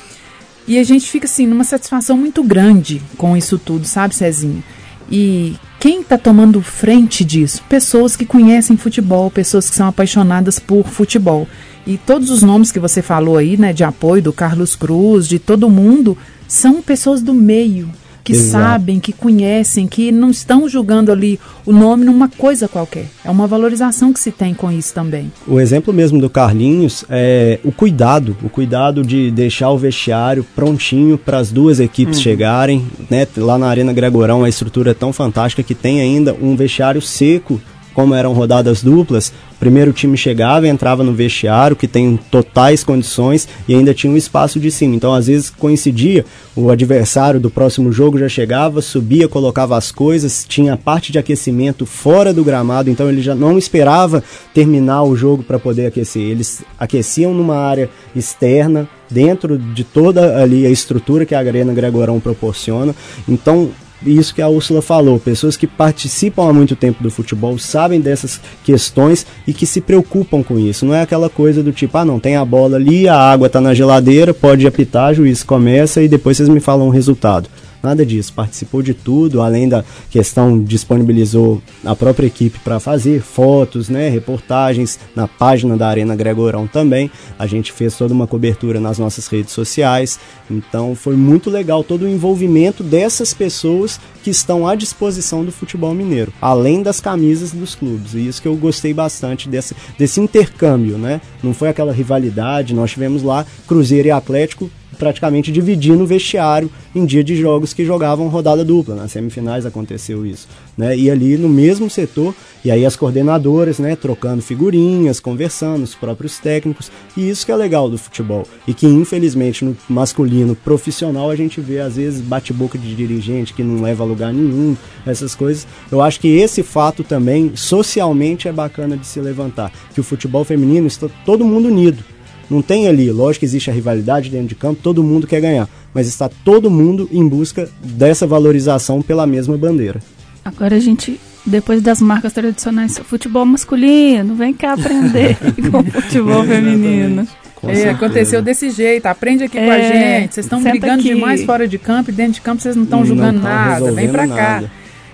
E a gente fica assim numa satisfação muito grande com isso tudo, sabe, Cezinha? E quem está tomando frente disso? Pessoas que conhecem futebol, pessoas que são apaixonadas por futebol. E todos os nomes que você falou aí, né, de apoio do Carlos Cruz, de todo mundo, são pessoas do meio, que Exato. sabem, que conhecem, que não estão julgando ali o nome numa coisa qualquer. É uma valorização que se tem com isso também. O exemplo mesmo do Carlinhos é o cuidado, o cuidado de deixar o vestiário prontinho para as duas equipes uhum. chegarem, né? Lá na Arena Gregorão a estrutura é tão fantástica que tem ainda um vestiário seco como eram rodadas duplas, primeiro time chegava, entrava no vestiário, que tem totais condições, e ainda tinha um espaço de cima. Então, às vezes, coincidia, o adversário do próximo jogo já chegava, subia, colocava as coisas, tinha parte de aquecimento fora do gramado, então ele já não esperava terminar o jogo para poder aquecer. Eles aqueciam numa área externa, dentro de toda ali a estrutura que a Arena Gregorão proporciona. Então, isso que a Úrsula falou, pessoas que participam há muito tempo do futebol sabem dessas questões e que se preocupam com isso. Não é aquela coisa do tipo, ah, não, tem a bola ali, a água está na geladeira, pode apitar, juiz começa e depois vocês me falam o resultado. Nada disso. Participou de tudo, além da questão, disponibilizou a própria equipe para fazer fotos, né, reportagens na página da Arena Gregorão também. A gente fez toda uma cobertura nas nossas redes sociais. Então foi muito legal todo o envolvimento dessas pessoas que estão à disposição do futebol mineiro, além das camisas dos clubes. E isso que eu gostei bastante desse, desse intercâmbio, né? Não foi aquela rivalidade, nós tivemos lá Cruzeiro e Atlético praticamente dividindo o vestiário em dia de jogos que jogavam rodada dupla. Nas semifinais aconteceu isso. Né? E ali no mesmo setor, e aí as coordenadoras, né, trocando figurinhas, conversando, os próprios técnicos. E isso que é legal do futebol. E que infelizmente no masculino profissional a gente vê às vezes bate-boca de dirigente que não leva a lugar nenhum, essas coisas. Eu acho que esse fato também socialmente é bacana de se levantar, que o futebol feminino está todo mundo unido. Não tem ali, lógico que existe a rivalidade dentro de campo, todo mundo quer ganhar, mas está todo mundo em busca dessa valorização pela mesma bandeira. Agora a gente, depois das marcas tradicionais, futebol masculino, vem cá aprender [LAUGHS] com o futebol feminino. É, aconteceu desse jeito, aprende aqui é, com a é, gente. Vocês estão brigando aqui. demais fora de campo e dentro de campo vocês não estão jogando nada. Vem pra cá.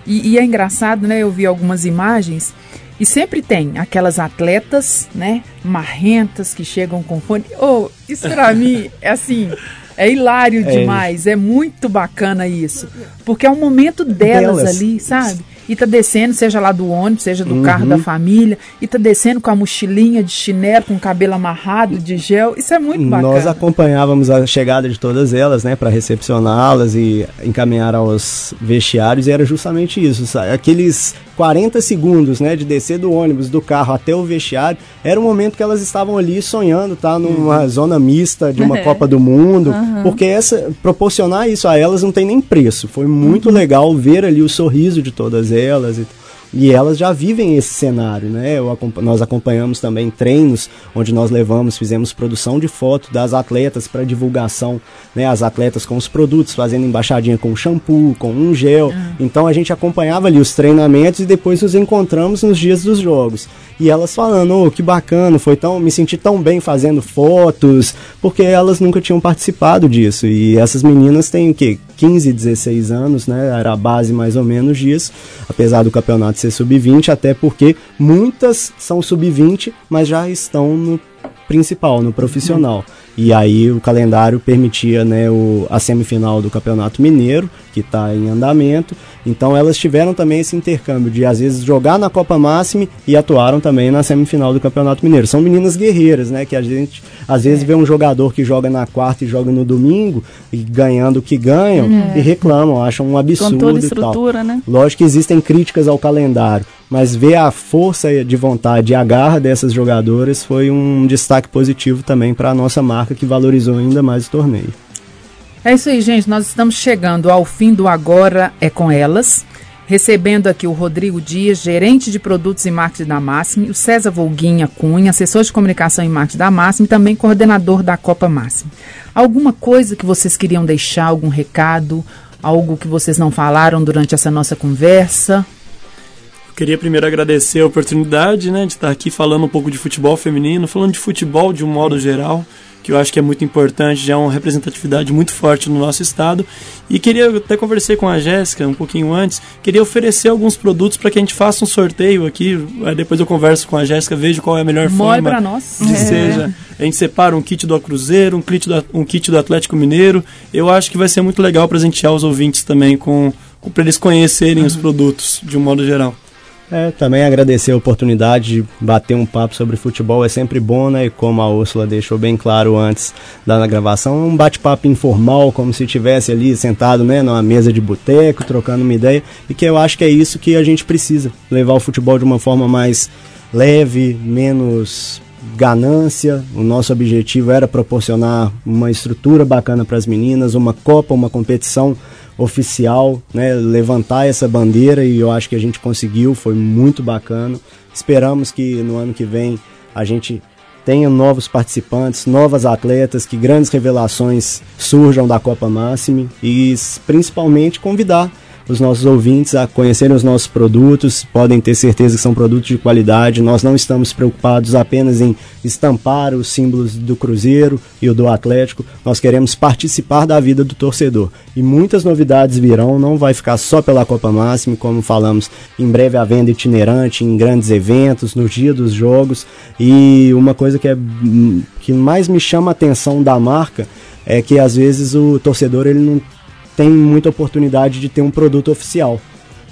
E, e, é engraçado, né? Eu vi algumas imagens e sempre tem aquelas atletas, né, marrentas que chegam com fone. Oh, isso pra [LAUGHS] mim é assim, é hilário é demais, é muito bacana isso. Porque é um momento delas, delas. ali, sabe? E tá descendo, seja lá do ônibus, seja do uhum. carro da família, e tá descendo com a mochilinha de chinelo, com o cabelo amarrado de gel. Isso é muito bacana. Nós acompanhávamos a chegada de todas elas, né, para recepcioná-las e encaminhar aos vestiários, e era justamente isso, sabe? Aqueles 40 segundos, né, de descer do ônibus, do carro até o vestiário, era o momento que elas estavam ali sonhando, tá, numa uhum. zona mista de uma [LAUGHS] Copa do Mundo, uhum. porque essa proporcionar isso a elas não tem nem preço. Foi muito uhum. legal ver ali o sorriso de todas elas e e elas já vivem esse cenário, né? Eu, nós acompanhamos também treinos onde nós levamos, fizemos produção de foto das atletas para divulgação, né? As atletas com os produtos, fazendo embaixadinha com shampoo, com um gel. Uhum. Então a gente acompanhava ali os treinamentos e depois nos encontramos nos dias dos jogos. E elas falando, oh, que bacana, foi tão, me senti tão bem fazendo fotos, porque elas nunca tinham participado disso. E essas meninas têm o quê? 15, 16 anos, né? Era a base mais ou menos disso, apesar do campeonato ser sub-20, até porque muitas são sub-20, mas já estão no principal, no profissional. E aí o calendário permitia né, o, a semifinal do Campeonato Mineiro, que está em andamento. Então elas tiveram também esse intercâmbio de às vezes jogar na Copa Máxima e atuaram também na semifinal do Campeonato Mineiro. São meninas guerreiras, né? Que a gente às vezes é. vê um jogador que joga na quarta e joga no domingo e ganhando o que ganham é. e reclamam, acham um absurdo Com toda a estrutura, Né? Lógico que existem críticas ao calendário, mas ver a força de vontade e a garra dessas jogadoras foi um destaque positivo também para a nossa marca que valorizou ainda mais o torneio. É isso aí, gente. Nós estamos chegando ao fim do Agora é com Elas. Recebendo aqui o Rodrigo Dias, gerente de produtos e marketing da Máximo, o César Volguinha Cunha, assessor de comunicação e marketing da Máximo e também coordenador da Copa Máximo. Alguma coisa que vocês queriam deixar, algum recado, algo que vocês não falaram durante essa nossa conversa? Queria primeiro agradecer a oportunidade né, de estar aqui falando um pouco de futebol feminino, falando de futebol de um modo geral, que eu acho que é muito importante, já é uma representatividade muito forte no nosso estado. E queria, até conversei com a Jéssica um pouquinho antes, queria oferecer alguns produtos para que a gente faça um sorteio aqui. Aí depois eu converso com a Jéssica, vejo qual é a melhor Mole forma nós. de é. seja. A gente separa um kit do Cruzeiro, um kit do, um kit do Atlético Mineiro. Eu acho que vai ser muito legal presentear os ouvintes também com, com para eles conhecerem uhum. os produtos de um modo geral. É, também agradecer a oportunidade de bater um papo sobre futebol é sempre bom, né? E como a Úrsula deixou bem claro antes da gravação, um bate-papo informal, como se estivesse ali sentado, né, numa mesa de boteco, trocando uma ideia, e que eu acho que é isso que a gente precisa, levar o futebol de uma forma mais leve, menos ganância. O nosso objetivo era proporcionar uma estrutura bacana para as meninas, uma copa, uma competição oficial, né, levantar essa bandeira e eu acho que a gente conseguiu, foi muito bacana. Esperamos que no ano que vem a gente tenha novos participantes, novas atletas, que grandes revelações surjam da Copa Máxima e principalmente convidar os nossos ouvintes a conhecerem os nossos produtos, podem ter certeza que são produtos de qualidade. Nós não estamos preocupados apenas em estampar os símbolos do Cruzeiro e o do Atlético, nós queremos participar da vida do torcedor. E muitas novidades virão, não vai ficar só pela Copa Máxima, como falamos, em breve a venda itinerante, em grandes eventos, no dia dos jogos. E uma coisa que, é, que mais me chama a atenção da marca é que às vezes o torcedor ele não tem muita oportunidade de ter um produto oficial.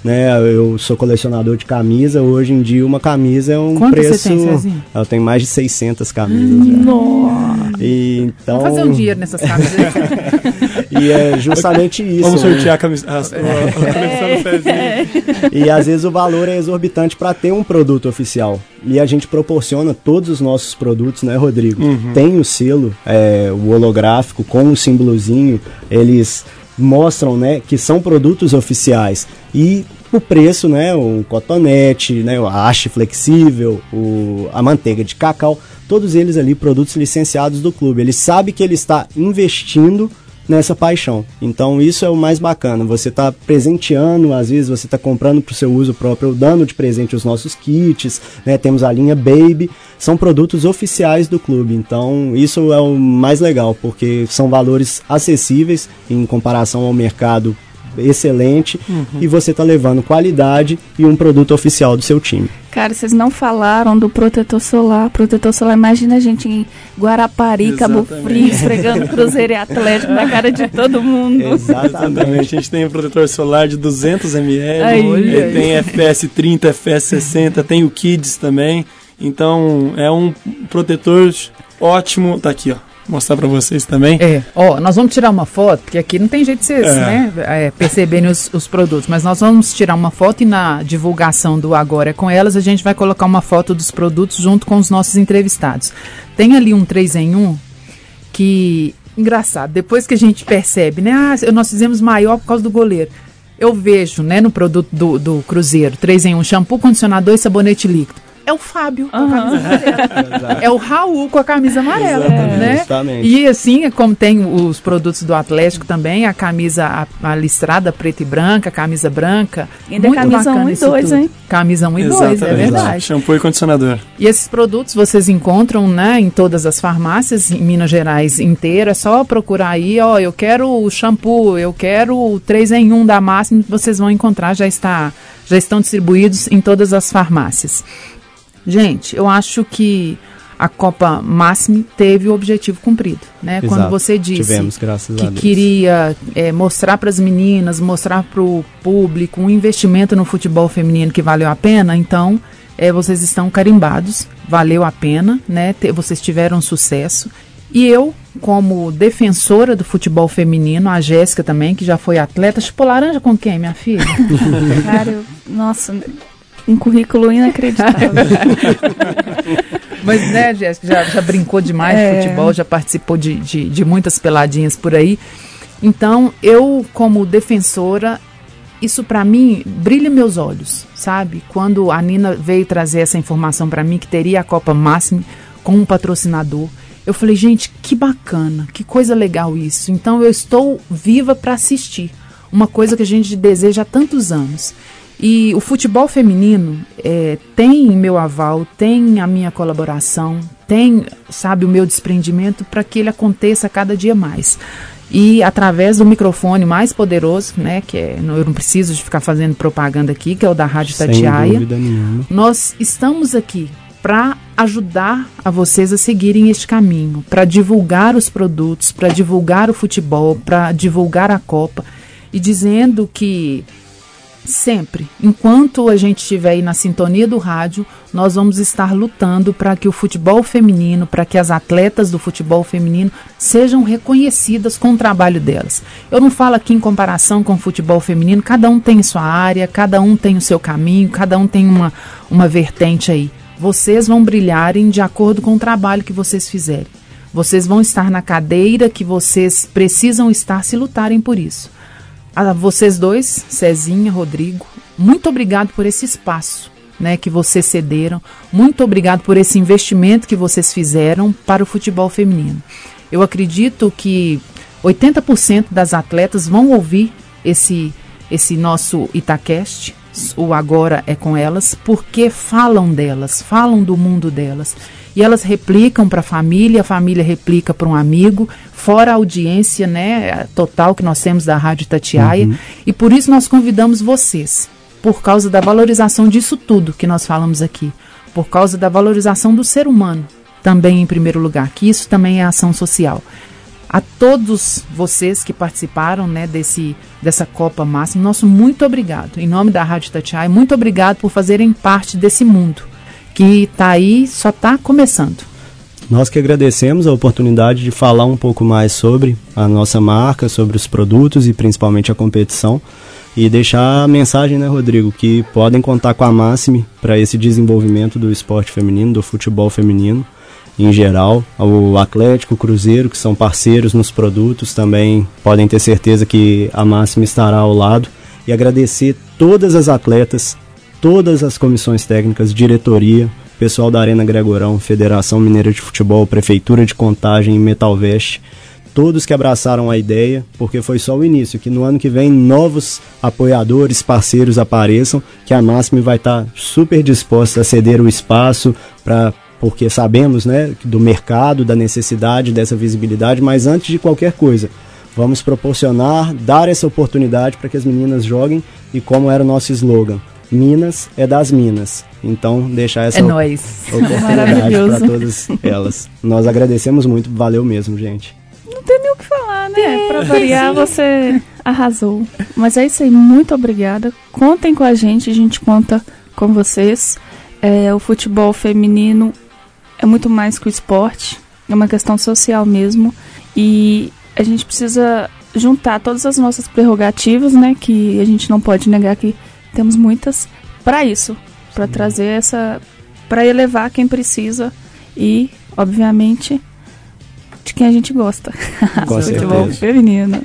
Né, eu sou colecionador de camisa, hoje em dia uma camisa é um Quanto preço... você tem, Cezinho? Eu tenho mais de 600 camisas. já. Nossa. E, então, Vamos fazer um dinheiro nessas camisas. [LAUGHS] E é justamente isso. Vamos né? sortear a camisa. A, a, a coleção do Cezinho. E às vezes o valor é exorbitante para ter um produto oficial. E a gente proporciona todos os nossos produtos, né, Rodrigo? Tem o selo, é, o holográfico com o símbolozinho. Eles mostram, né, que são produtos oficiais. E o preço, né, o cotonete, né, a haste flexível, o, a manteiga de cacau, todos eles ali produtos licenciados do clube. Ele sabe que ele está investindo nessa paixão. Então isso é o mais bacana. Você está presenteando, às vezes você está comprando para o seu uso próprio, dando de presente os nossos kits, né? Temos a linha Baby, são produtos oficiais do clube. Então isso é o mais legal, porque são valores acessíveis em comparação ao mercado excelente e você está levando qualidade e um produto oficial do seu time. Cara, vocês não falaram do protetor solar. Protetor solar, imagina a gente em Guarapari, Cabo Exatamente. Frio, esfregando Cruzeiro e Atlético na cara de todo mundo. Exatamente. A gente tem um protetor solar de 200 ml, Aí. ele tem FPS 30, FPS 60, tem o Kids também. Então é um protetor ótimo. Tá aqui, ó. Mostrar pra vocês também. É, ó, nós vamos tirar uma foto, porque aqui não tem jeito de vocês, É. né, é, perceberem os, os produtos, mas nós vamos tirar uma foto e na divulgação do Agora é com Elas a gente vai colocar uma foto dos produtos junto com os nossos entrevistados. Tem ali um 3 em 1 que, engraçado, depois que a gente percebe, né, ah, nós fizemos maior por causa do goleiro. Eu vejo, né, no produto do, do Cruzeiro, 3 em 1, shampoo, condicionador e sabonete líquido. É o Fábio com a camisa amarela. [LAUGHS] É o Raul com a camisa amarela, Exatamente, né? justamente. E assim, como tem os produtos do Atlético também, a camisa a, a listrada preta e branca, a camisa branca. Ainda é Muito camisa bacana 1 e isso 2, tudo. hein? Camisa 1 e 2, é verdade. Shampoo e condicionador. E esses produtos vocês encontram né, em todas as farmácias, em Minas Gerais inteira. É só procurar aí, ó, eu quero o shampoo, eu quero o 3 em 1 da Máxima, vocês vão encontrar, já, está, já estão distribuídos em todas as farmácias. Gente, eu acho que a Copa Máxima teve o objetivo cumprido, né? Quando Exato. você disse Tivemos, graças a que Deus. queria é, mostrar para as meninas, mostrar para o público um investimento no futebol feminino que valeu a pena, então é, vocês estão carimbados, valeu a pena, né? Te- vocês tiveram sucesso. E eu, como defensora do futebol feminino, a Jéssica também, que já foi atleta, chupou laranja com quem, minha filha? [LAUGHS] Cara, eu, nossa, um currículo inacreditável. [LAUGHS] Mas, né, Jéssica, já, já brincou demais É. de futebol, já participou de, de, de muitas peladinhas por aí. Então, eu, como defensora, isso pra mim brilha meus olhos, sabe? Quando a Nina veio trazer essa informação pra mim que teria a Copa Máxima com um patrocinador, eu falei, gente, que bacana, que coisa legal isso. Então eu estou viva pra assistir, uma coisa que a gente deseja há tantos anos. E o futebol feminino é, tem meu aval, tem a minha colaboração, tem, sabe, o meu desprendimento para que ele aconteça cada dia mais. E através do microfone mais poderoso, né, que é, eu não preciso de ficar fazendo propaganda aqui, que é o da Rádio Sem Tatiaia, nós estamos aqui para ajudar a vocês a seguirem este caminho, para divulgar os produtos, para divulgar o futebol, para divulgar a Copa e dizendo que sempre, enquanto a gente estiver aí na sintonia do rádio, nós vamos estar lutando para que o futebol feminino, para que as atletas do futebol feminino sejam reconhecidas com o trabalho delas. Eu não falo aqui em comparação com o futebol feminino, cada um tem sua área, cada um tem o seu caminho, cada um tem uma, uma vertente aí. Vocês vão brilharem de acordo com o trabalho que vocês fizerem. Vocês vão estar na cadeira que vocês precisam estar se lutarem por isso. A vocês dois, Cezinha, Rodrigo, muito obrigado por esse espaço né, que vocês cederam. Muito obrigado por esse investimento que vocês fizeram para o futebol feminino. Eu acredito que 80% das atletas vão ouvir esse, esse nosso Itacast, o Agora é com elas, porque falam delas, falam do mundo delas. E elas replicam para a família, a família replica para um amigo, fora a audiência né, total que nós temos da Rádio Tatiaia. Uhum. E por isso nós convidamos vocês, por causa da valorização disso tudo que nós falamos aqui, por causa da valorização do ser humano, também em primeiro lugar, que isso também é ação social a todos vocês que participaram né, desse, dessa Copa Máxima, nosso muito obrigado. Em nome da Rádio Tatiai, muito obrigado por fazerem parte desse mundo que está aí, só está começando. Nós que agradecemos a oportunidade de falar um pouco mais sobre a nossa marca, sobre os produtos e principalmente a competição. E deixar a mensagem, né, Rodrigo, que podem contar com a Máxime para esse desenvolvimento do esporte feminino, do futebol feminino em geral, o Atlético, o Cruzeiro, que são parceiros nos produtos, também podem ter certeza que a Máxima estará ao lado. E agradecer todas as atletas, todas as comissões técnicas, diretoria, pessoal da Arena Gregorão, Federação Mineira de Futebol, Prefeitura de Contagem e Metalvest, todos que abraçaram a ideia, porque foi só o início, que no ano que vem novos apoiadores, parceiros apareçam, que a Máxima vai estar super disposta a ceder o espaço para porque sabemos né, do mercado, da necessidade dessa visibilidade, mas antes de qualquer coisa, vamos proporcionar, dar essa oportunidade para que as meninas joguem e como era o nosso slogan, Minas é das Minas. Então, deixar essa é oportunidade para todas elas. Nós agradecemos muito, valeu mesmo, gente. Não tem nem o que falar, né? Para variar, você arrasou. Mas é isso aí, muito obrigada. Contem com a gente, a gente conta com vocês. É, o futebol feminino é muito mais que o esporte, é uma questão social mesmo. E a gente precisa juntar todas as nossas prerrogativas, né, que a gente não pode negar que temos muitas, para isso, para trazer essa, para elevar quem precisa e, obviamente, de quem a gente gosta. Com [LAUGHS] Futebol feminino.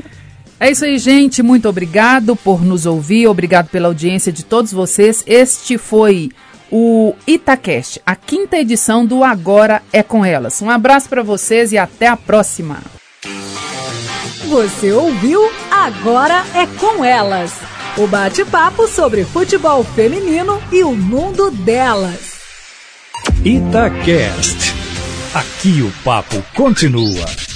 É isso aí, gente. Muito obrigado por nos ouvir. Obrigado pela audiência de todos vocês. Este foi o Itacast, a quinta edição do Agora é com Elas. Um abraço para vocês e até a próxima. Você ouviu Agora é com Elas. O bate-papo sobre futebol feminino e o mundo delas. Itacast. Aqui o papo continua.